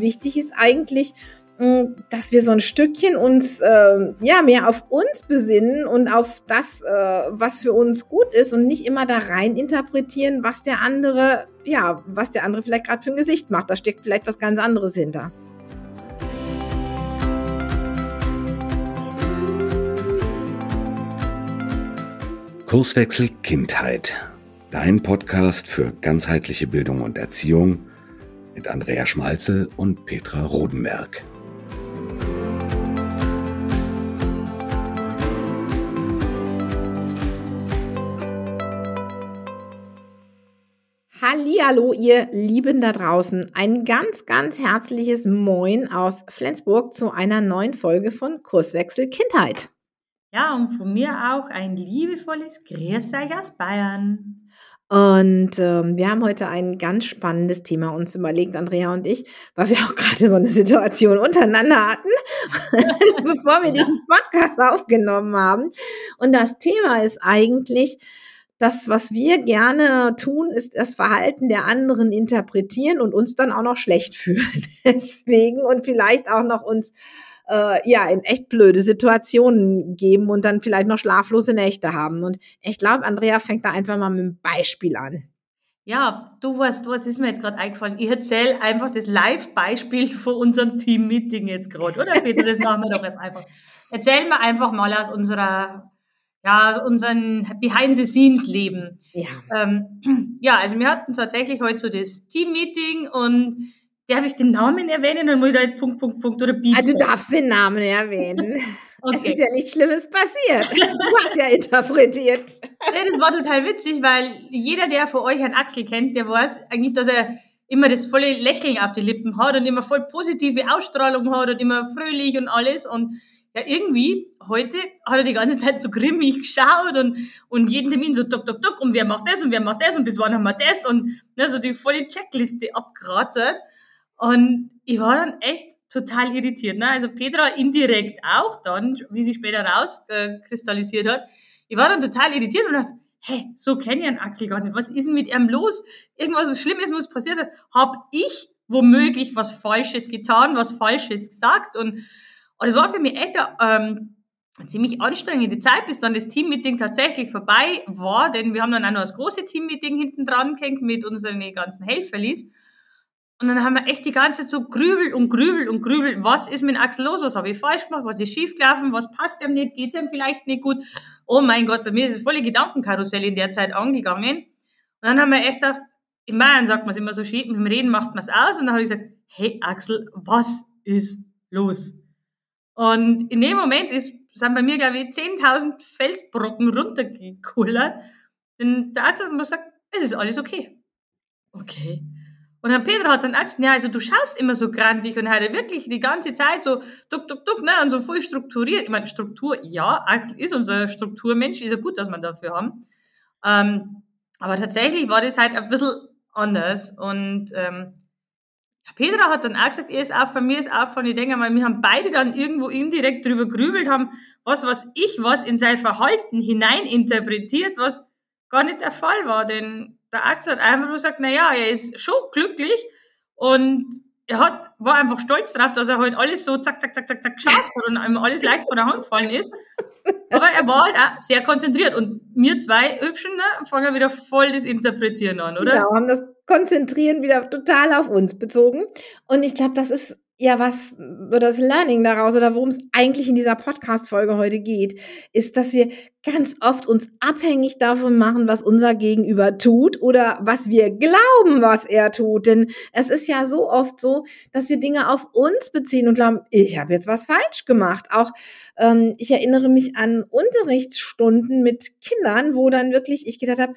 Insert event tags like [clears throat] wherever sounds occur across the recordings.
wichtig ist eigentlich, dass wir so ein Stückchen uns äh, ja mehr auf uns besinnen und auf das, äh, was für uns gut ist und nicht immer da rein interpretieren, was der andere, ja, was der andere vielleicht gerade für ein Gesicht macht. Da steckt vielleicht was ganz anderes hinter. Kurswechsel Kindheit. Dein Podcast für ganzheitliche Bildung und Erziehung mit Andrea Schmalzel und Petra Rodenberg. Hallo, ihr Lieben da draußen. Ein ganz, ganz herzliches Moin aus Flensburg zu einer neuen Folge von Kurswechsel Kindheit. Ja, und von mir auch ein liebevolles Grüß euch aus Bayern. Und ähm, wir haben heute ein ganz spannendes Thema uns überlegt, Andrea und ich, weil wir auch gerade so eine Situation untereinander hatten, [laughs] bevor wir diesen Podcast aufgenommen haben. Und das Thema ist eigentlich, das, was wir gerne tun, ist das Verhalten der anderen interpretieren und uns dann auch noch schlecht fühlen. [laughs] Deswegen und vielleicht auch noch uns äh, ja in echt blöde Situationen geben und dann vielleicht noch schlaflose Nächte haben. Und ich glaube, Andrea fängt da einfach mal mit einem Beispiel an. Ja, du weißt, was ist mir jetzt gerade eingefallen? Ich erzähle einfach das Live-Beispiel [laughs] von unserem Team-Meeting jetzt gerade, oder Peter? Das machen wir doch jetzt einfach. Erzähl mir einfach mal aus unserer ja, unseren Behind-the-Scenes-Leben. Ja. Ähm, [clears throat] ja, also wir hatten tatsächlich heute so das Team-Meeting und darf ich den Namen erwähnen oder muss ich da jetzt Punkt, Punkt, Punkt oder Beep Also du darfst den Namen erwähnen. [laughs] okay. Es ist ja nichts Schlimmes passiert. Du hast ja interpretiert. Ja, das war total witzig, weil jeder, der von euch einen Axel kennt, der weiß eigentlich, dass er immer das volle Lächeln auf die Lippen hat und immer voll positive Ausstrahlung hat und immer fröhlich und alles und ja, irgendwie, heute hat er die ganze Zeit so grimmig geschaut und, und jeden Termin so tok, tok, tok und wer macht das und wer macht das und bis wann haben wir das und ne, so die volle Checkliste abgeratet. Und ich war dann echt total irritiert. Ne? Also Petra indirekt auch dann, wie sie später rauskristallisiert hat. Ich war dann total irritiert und dachte, hey, so kenne ich einen Axel gar nicht. Was ist denn mit ihm los? Irgendwas Schlimmes muss passiert sein. Hab ich womöglich was Falsches getan, was Falsches gesagt und und es war für mich echt ähm, ziemlich anstrengende Zeit, bis dann das Teammeeting tatsächlich vorbei war, denn wir haben dann auch noch das große Teammeeting hinten dran gehängt mit unseren ganzen Helferlis. Und dann haben wir echt die ganze Zeit so grübelt und grübelt und grübelt, was ist mit Axel los, was habe ich falsch gemacht, was ist schief gelaufen, was passt ihm nicht, geht ihm vielleicht nicht gut. Oh mein Gott, bei mir ist das volle Gedankenkarussell in der Zeit angegangen. Und dann haben wir echt gedacht, in Bayern sagt man es immer so schön, mit dem Reden macht man es aus. Und dann habe ich gesagt, hey Axel, was ist los? Und in dem Moment ist, sind bei mir, glaube ich, 10.000 Felsbrocken runtergekullert. Denn der Axel hat mir gesagt, es ist alles okay. Okay. Und dann Peter hat dann gesagt, ja, also du schaust immer so grandig und hat wirklich die ganze Zeit so duck, duck, duck, ne, und so voll strukturiert. Ich meine, Struktur, ja, Axel ist unser Strukturmensch, ist ja gut, dass wir dafür haben. Ähm, aber tatsächlich war das halt ein bisschen anders und ähm, Petra hat dann auch gesagt, er ist auch von mir ist auch von, ich denke mal, wir haben beide dann irgendwo indirekt drüber grübelt, haben was, was ich was in sein Verhalten hineininterpretiert, was gar nicht der Fall war, denn der Axel hat einfach nur gesagt, na ja, er ist schon glücklich und er hat, war einfach stolz drauf, dass er halt alles so zack, zack, zack, zack, zack geschafft hat und ihm alles leicht von der Hand gefallen ist. Aber er war halt auch sehr konzentriert und wir zwei Hübschen ne, fangen wieder voll das Interpretieren an, oder? Genau, haben das Konzentrieren wieder total auf uns bezogen. Und ich glaube, das ist ja was, das Learning daraus, oder worum es eigentlich in dieser Podcast-Folge heute geht, ist, dass wir ganz oft uns abhängig davon machen, was unser Gegenüber tut oder was wir glauben, was er tut. Denn es ist ja so oft so, dass wir Dinge auf uns beziehen und glauben, ich habe jetzt was falsch gemacht. Auch ähm, ich erinnere mich an Unterrichtsstunden mit Kindern, wo dann wirklich ich gedacht habe,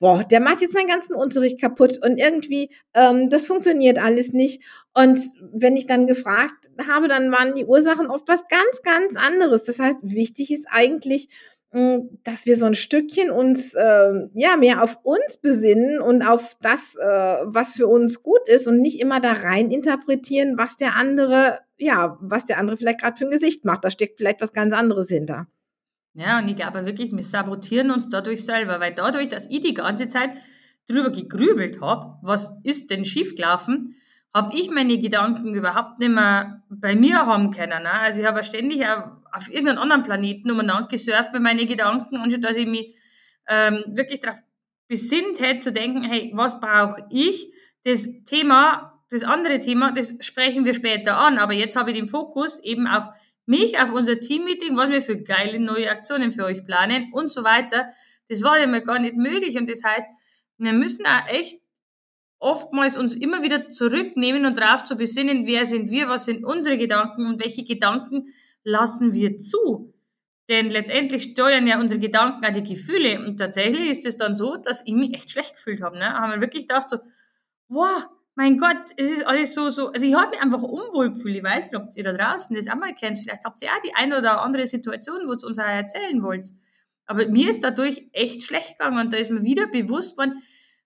boah, der macht jetzt meinen ganzen Unterricht kaputt und irgendwie, ähm, das funktioniert alles nicht. Und wenn ich dann gefragt habe, dann waren die Ursachen oft was ganz, ganz anderes. Das heißt, wichtig ist eigentlich, hm, dass wir so ein Stückchen uns äh, ja mehr auf uns besinnen und auf das, äh, was für uns gut ist und nicht immer da rein interpretieren, was der andere, ja, was der andere vielleicht gerade für ein Gesicht macht. Da steckt vielleicht was ganz anderes hinter. Ja, und ich glaube wirklich, wir sabotieren uns dadurch selber, weil dadurch, dass ich die ganze Zeit drüber gegrübelt habe, was ist denn schiefgelaufen habe ich meine Gedanken überhaupt nicht mehr bei mir haben können. Ne? Also ich habe ständig auf, irgendeinem anderen Planeten umeinander gesurft bei meinen Gedanken, anstatt dass ich mich ähm, wirklich darauf besinnt hätte, zu denken, hey, was brauche ich? Das Thema, das andere Thema, das sprechen wir später an, aber jetzt habe ich den Fokus eben auf mich, auf unser Teammeeting, was wir für geile neue Aktionen für euch planen und so weiter. Das war ja mal gar nicht möglich und das heißt, wir müssen auch echt oftmals uns immer wieder zurücknehmen und darauf zu besinnen, wer sind wir, was sind unsere Gedanken und welche Gedanken lassen wir zu. Denn letztendlich steuern ja unsere Gedanken auch die Gefühle. Und tatsächlich ist es dann so, dass ich mich echt schlecht gefühlt habe. Ne? Haben wir wirklich gedacht so, wow, mein Gott, es ist alles so, so. Also ich habe mich einfach unwohl gefühlt. Ich weiß nicht, ob ihr da draußen das auch mal kennt. Vielleicht habt ihr auch die eine oder andere Situation, wo ihr uns auch erzählen wollt. Aber mir ist dadurch echt schlecht gegangen und da ist mir wieder bewusst worden,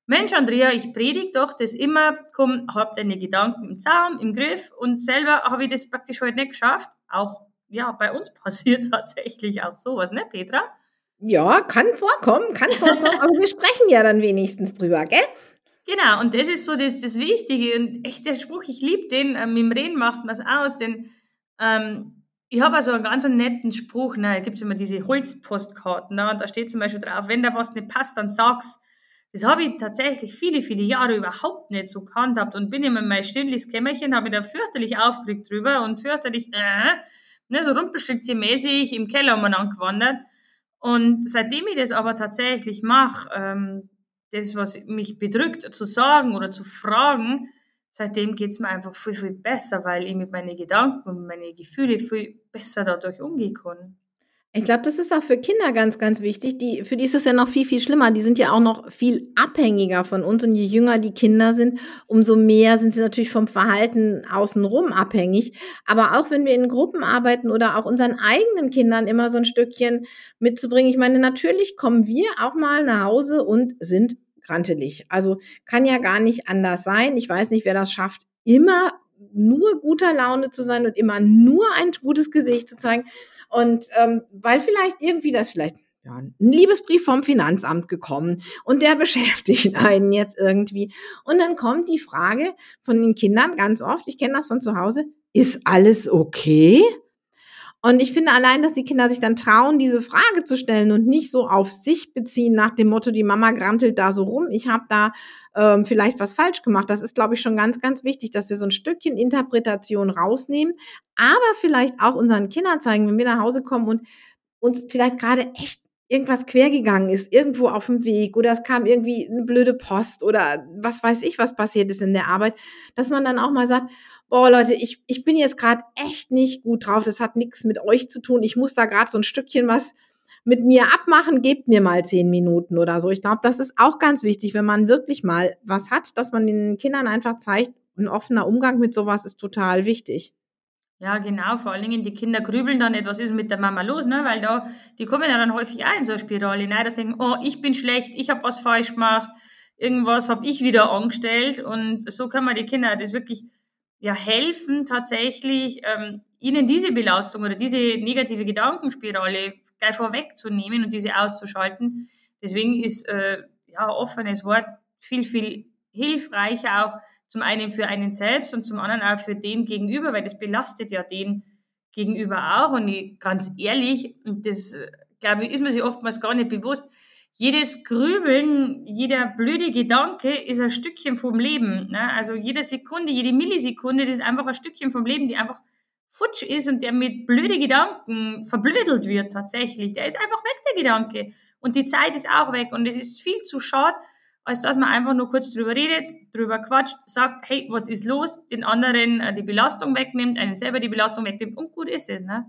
Mensch, Andrea, ich predige doch das immer, komm, hab deine Gedanken im Zaum, im Griff und selber habe ich das praktisch heute nicht geschafft. Auch, ja, bei uns [laughs] passiert tatsächlich auch sowas, ne, Petra? Ja, kann vorkommen, kann vorkommen, aber wir sprechen ja dann wenigstens drüber, gell? Genau, und das ist so das, das Wichtige und echt der Spruch, ich liebe den, ähm, im Reden macht man es aus, denn ähm, ich habe also einen ganz netten Spruch, ne, da gibt es immer diese Holzpostkarten, ne, und da steht zum Beispiel drauf, wenn da was nicht passt, dann sag's. Das habe ich tatsächlich viele, viele Jahre überhaupt nicht so gehandhabt und bin immer in mein stündliches Kämmerchen, habe mich da fürchterlich aufgeregt drüber und fürchterlich, äh, ne, so rumpelstilzchen-mäßig im Keller umeinander gewandert. Und seitdem ich das aber tatsächlich mache, ähm, das, was mich bedrückt, zu sagen oder zu fragen, seitdem geht's mir einfach viel, viel besser, weil ich mit meinen Gedanken und meinen Gefühlen viel besser dadurch umgehen kann. Ich glaube, das ist auch für Kinder ganz, ganz wichtig. Die, für die ist es ja noch viel, viel schlimmer. Die sind ja auch noch viel abhängiger von uns. Und je jünger die Kinder sind, umso mehr sind sie natürlich vom Verhalten außenrum abhängig. Aber auch wenn wir in Gruppen arbeiten oder auch unseren eigenen Kindern immer so ein Stückchen mitzubringen. Ich meine, natürlich kommen wir auch mal nach Hause und sind grantelig. Also kann ja gar nicht anders sein. Ich weiß nicht, wer das schafft, immer nur guter Laune zu sein und immer nur ein gutes Gesicht zu zeigen. Und ähm, weil vielleicht irgendwie das vielleicht ja, ein Liebesbrief vom Finanzamt gekommen und der [laughs] beschäftigt einen jetzt irgendwie. Und dann kommt die Frage von den Kindern ganz oft, ich kenne das von zu Hause, ist alles okay? Und ich finde allein, dass die Kinder sich dann trauen, diese Frage zu stellen und nicht so auf sich beziehen nach dem Motto, die Mama grantelt da so rum, ich habe da ähm, vielleicht was falsch gemacht. Das ist, glaube ich, schon ganz, ganz wichtig, dass wir so ein Stückchen Interpretation rausnehmen, aber vielleicht auch unseren Kindern zeigen, wenn wir nach Hause kommen und uns vielleicht gerade echt irgendwas quergegangen ist, irgendwo auf dem Weg oder es kam irgendwie eine blöde Post oder was weiß ich, was passiert ist in der Arbeit, dass man dann auch mal sagt, boah Leute, ich, ich bin jetzt gerade echt nicht gut drauf, das hat nichts mit euch zu tun, ich muss da gerade so ein Stückchen was mit mir abmachen, gebt mir mal zehn Minuten oder so. Ich glaube, das ist auch ganz wichtig, wenn man wirklich mal was hat, dass man den Kindern einfach zeigt, ein offener Umgang mit sowas ist total wichtig. Ja, genau. Vor allen Dingen die Kinder grübeln dann nicht, was ist mit der Mama los, ne? Weil da, die kommen ja dann häufig auch in so eine Spirale, ne? Dass denken, oh, ich bin schlecht, ich habe was falsch gemacht, irgendwas habe ich wieder angestellt. Und so kann man die Kinder das wirklich ja, helfen, tatsächlich ähm, ihnen diese Belastung oder diese negative Gedankenspirale gleich vorwegzunehmen und diese auszuschalten. Deswegen ist äh, ja offenes Wort viel, viel hilfreicher auch zum einen für einen selbst und zum anderen auch für den Gegenüber, weil das belastet ja den Gegenüber auch. Und ich, ganz ehrlich, das glaube ich, ist man sich oftmals gar nicht bewusst, jedes Grübeln, jeder blöde Gedanke ist ein Stückchen vom Leben. Ne? Also jede Sekunde, jede Millisekunde, das ist einfach ein Stückchen vom Leben, die einfach futsch ist und der mit blöde Gedanken verblödelt wird tatsächlich. Der ist einfach weg, der Gedanke. Und die Zeit ist auch weg. Und es ist viel zu schade, als dass man einfach nur kurz drüber redet, drüber quatscht, sagt, hey, was ist los, den anderen äh, die Belastung wegnimmt, einen selber die Belastung wegnimmt und gut ist es. Ne?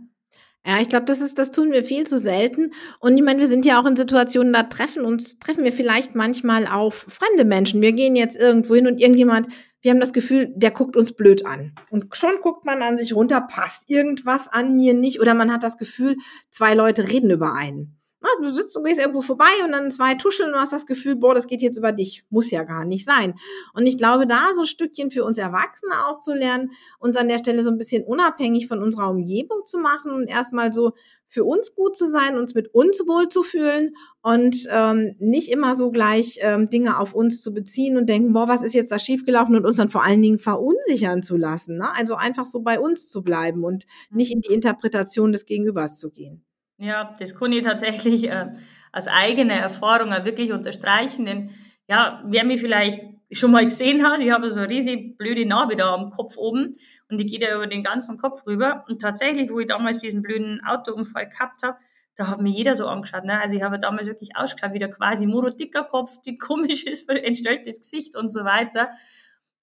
Ja, ich glaube, das ist, das tun wir viel zu selten. Und ich meine, wir sind ja auch in Situationen, da treffen uns, treffen wir vielleicht manchmal auf fremde Menschen. Wir gehen jetzt irgendwo hin und irgendjemand, wir haben das Gefühl, der guckt uns blöd an. Und schon guckt man an sich runter, passt irgendwas an mir nicht. Oder man hat das Gefühl, zwei Leute reden über einen. Du sitzt und gehst irgendwo vorbei und dann zwei tuscheln und hast das Gefühl, boah, das geht jetzt über dich. Muss ja gar nicht sein. Und ich glaube, da so ein Stückchen für uns Erwachsene auch zu lernen, uns an der Stelle so ein bisschen unabhängig von unserer Umgebung zu machen und erstmal so für uns gut zu sein, uns mit uns wohlzufühlen und ähm, nicht immer so gleich ähm, Dinge auf uns zu beziehen und denken, boah, was ist jetzt da schiefgelaufen und uns dann vor allen Dingen verunsichern zu lassen. Ne? Also einfach so bei uns zu bleiben und nicht in die Interpretation des Gegenübers zu gehen. Ja, das kann ich tatsächlich äh, als eigene Erfahrung auch wirklich unterstreichen, denn ja, wer mich vielleicht schon mal gesehen hat, ich habe so eine riesig blöde Narbe da am Kopf oben und die geht ja über den ganzen Kopf rüber. Und tatsächlich, wo ich damals diesen blöden Autounfall gehabt habe, da hat mir jeder so angeschaut. Ne? Also ich habe damals wirklich ausgeschaut wie der quasi dicker Kopf, die komisches, [laughs] entstelltes Gesicht und so weiter.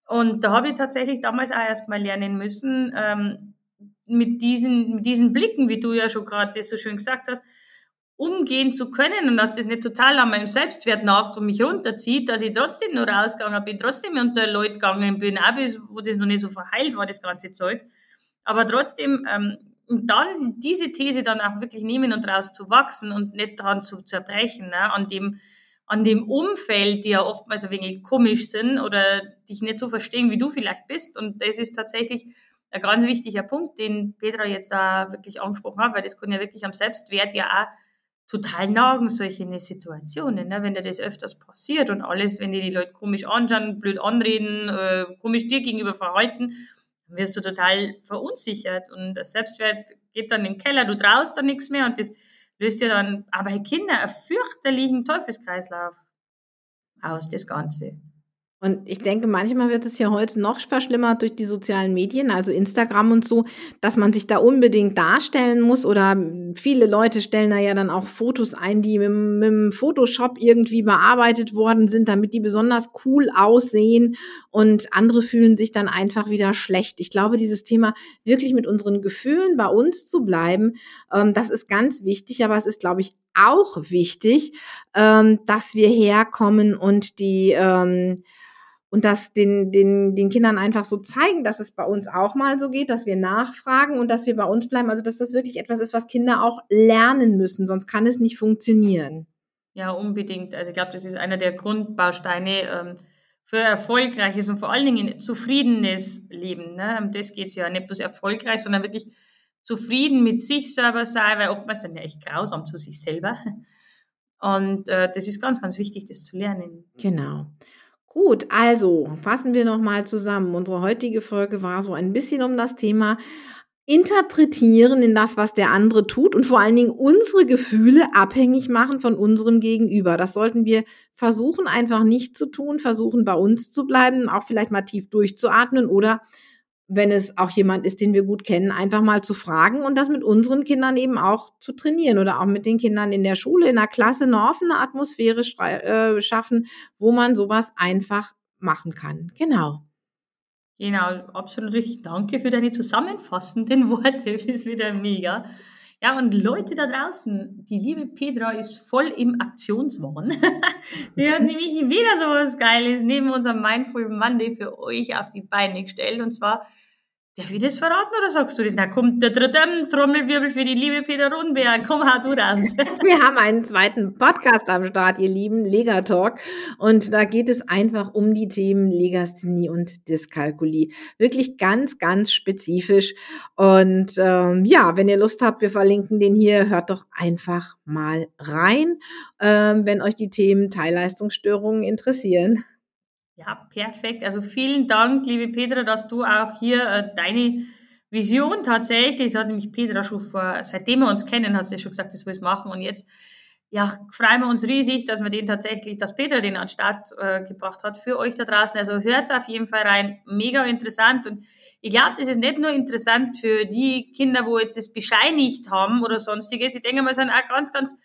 Und da habe ich tatsächlich damals auch erstmal lernen müssen, ähm, mit diesen, mit diesen Blicken, wie du ja schon gerade das so schön gesagt hast, umgehen zu können und dass das nicht total an meinem Selbstwert nagt und mich runterzieht, dass ich trotzdem nur rausgegangen bin, trotzdem unter Leute gegangen bin, auch bis, wo das noch nicht so verheilt war, das ganze Zeug. Aber trotzdem, ähm, dann diese These dann auch wirklich nehmen und daraus zu wachsen und nicht daran zu zerbrechen, ne, an dem, an dem Umfeld, die ja oftmals ein wenig komisch sind oder dich nicht so verstehen, wie du vielleicht bist. Und das ist tatsächlich ein ganz wichtiger Punkt, den Petra jetzt da wirklich angesprochen hat, weil das kann ja wirklich am Selbstwert ja auch total nagen, solche Situationen, ne? wenn dir das öfters passiert und alles, wenn dir die Leute komisch anschauen, blöd anreden, äh, komisch dir gegenüber verhalten, dann wirst du total verunsichert und der Selbstwert geht dann in den Keller, du traust da nichts mehr und das löst ja dann aber bei Kindern einen fürchterlichen Teufelskreislauf aus, das Ganze. Und ich denke, manchmal wird es ja heute noch verschlimmert durch die sozialen Medien, also Instagram und so, dass man sich da unbedingt darstellen muss oder viele Leute stellen da ja dann auch Fotos ein, die mit, mit dem Photoshop irgendwie bearbeitet worden sind, damit die besonders cool aussehen und andere fühlen sich dann einfach wieder schlecht. Ich glaube, dieses Thema wirklich mit unseren Gefühlen bei uns zu bleiben, ähm, das ist ganz wichtig, aber es ist, glaube ich, auch wichtig, ähm, dass wir herkommen und die ähm, und das den, den, den Kindern einfach so zeigen, dass es bei uns auch mal so geht, dass wir nachfragen und dass wir bei uns bleiben. Also dass das wirklich etwas ist, was Kinder auch lernen müssen, sonst kann es nicht funktionieren. Ja, unbedingt. Also ich glaube, das ist einer der Grundbausteine ähm, für erfolgreiches und vor allen Dingen zufriedenes Leben. Ne? Um das geht es ja nicht bloß erfolgreich, sondern wirklich zufrieden mit sich selber sein, weil oftmals sind ja echt grausam zu sich selber. Und äh, das ist ganz, ganz wichtig, das zu lernen. Genau. Gut, also fassen wir nochmal zusammen. Unsere heutige Folge war so ein bisschen um das Thema interpretieren in das, was der andere tut und vor allen Dingen unsere Gefühle abhängig machen von unserem Gegenüber. Das sollten wir versuchen, einfach nicht zu tun, versuchen bei uns zu bleiben, auch vielleicht mal tief durchzuatmen oder wenn es auch jemand ist, den wir gut kennen, einfach mal zu fragen und das mit unseren Kindern eben auch zu trainieren oder auch mit den Kindern in der Schule, in der Klasse eine offene Atmosphäre äh, schaffen, wo man sowas einfach machen kann. Genau. Genau, absolut richtig. Danke für deine zusammenfassenden Worte. Das ist wieder mega. Ja, und Leute da draußen, die liebe Petra ist voll im Aktionswahn. [laughs] Die hat nämlich wieder so was Geiles neben unserem Mindful Monday für euch auf die Beine gestellt. Und zwar Darf ich das verraten oder sagst du das? Da kommt der dritte Trommelwirbel für die liebe Peter Rundberg. Komm, hau du raus. [laughs] Wir haben einen zweiten Podcast am Start, ihr Lieben, Lega Talk. Und da geht es einfach um die Themen Legasthenie und Dyskalkulie. Wirklich ganz, ganz spezifisch. Und ähm, ja, wenn ihr Lust habt, wir verlinken den hier. Hört doch einfach mal rein, ähm, wenn euch die Themen Teilleistungsstörungen interessieren. Ja, perfekt. Also vielen Dank, liebe Petra, dass du auch hier äh, deine Vision tatsächlich, das hat nämlich Petra schon vor, seitdem wir uns kennen, hat sie schon gesagt, das will ich machen. Und jetzt, ja, freuen wir uns riesig, dass wir den tatsächlich, dass Petra den an den Start äh, gebracht hat für euch da draußen. Also hört auf jeden Fall rein. Mega interessant. Und ich glaube, das ist nicht nur interessant für die Kinder, wo jetzt das bescheinigt haben oder sonstiges. Ich denke mal, es sind auch ganz, ganz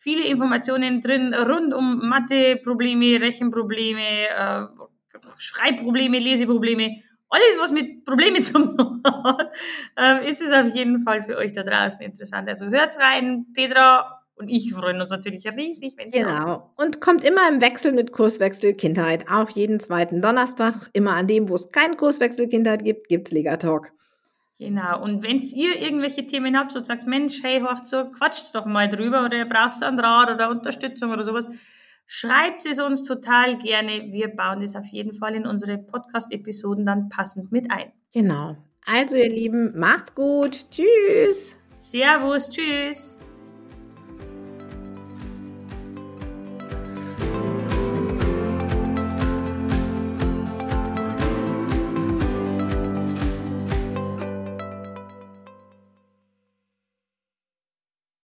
viele Informationen drin rund um Mathe-Probleme, Rechenprobleme, äh, Schreibprobleme, Leseprobleme. Alles, was mit Problemen [laughs] zu tun hat, äh, ist es auf jeden Fall für euch da draußen interessant. Also hört's rein, Petra und ich freuen uns natürlich riesig, wenn Genau. Und kommt immer im Wechsel mit Kurswechsel Kindheit. Auch jeden zweiten Donnerstag, immer an dem, wo es keinen Kurswechsel Kindheit gibt, gibt's Legatalk. Genau. Und wenn ihr irgendwelche Themen habt, so sagt Mensch, hey, hört so, quatscht doch mal drüber oder ihr braucht einen Rat oder Unterstützung oder sowas, schreibt es uns total gerne. Wir bauen das auf jeden Fall in unsere Podcast-Episoden dann passend mit ein. Genau. Also, ihr Lieben, macht's gut. Tschüss. Servus, tschüss.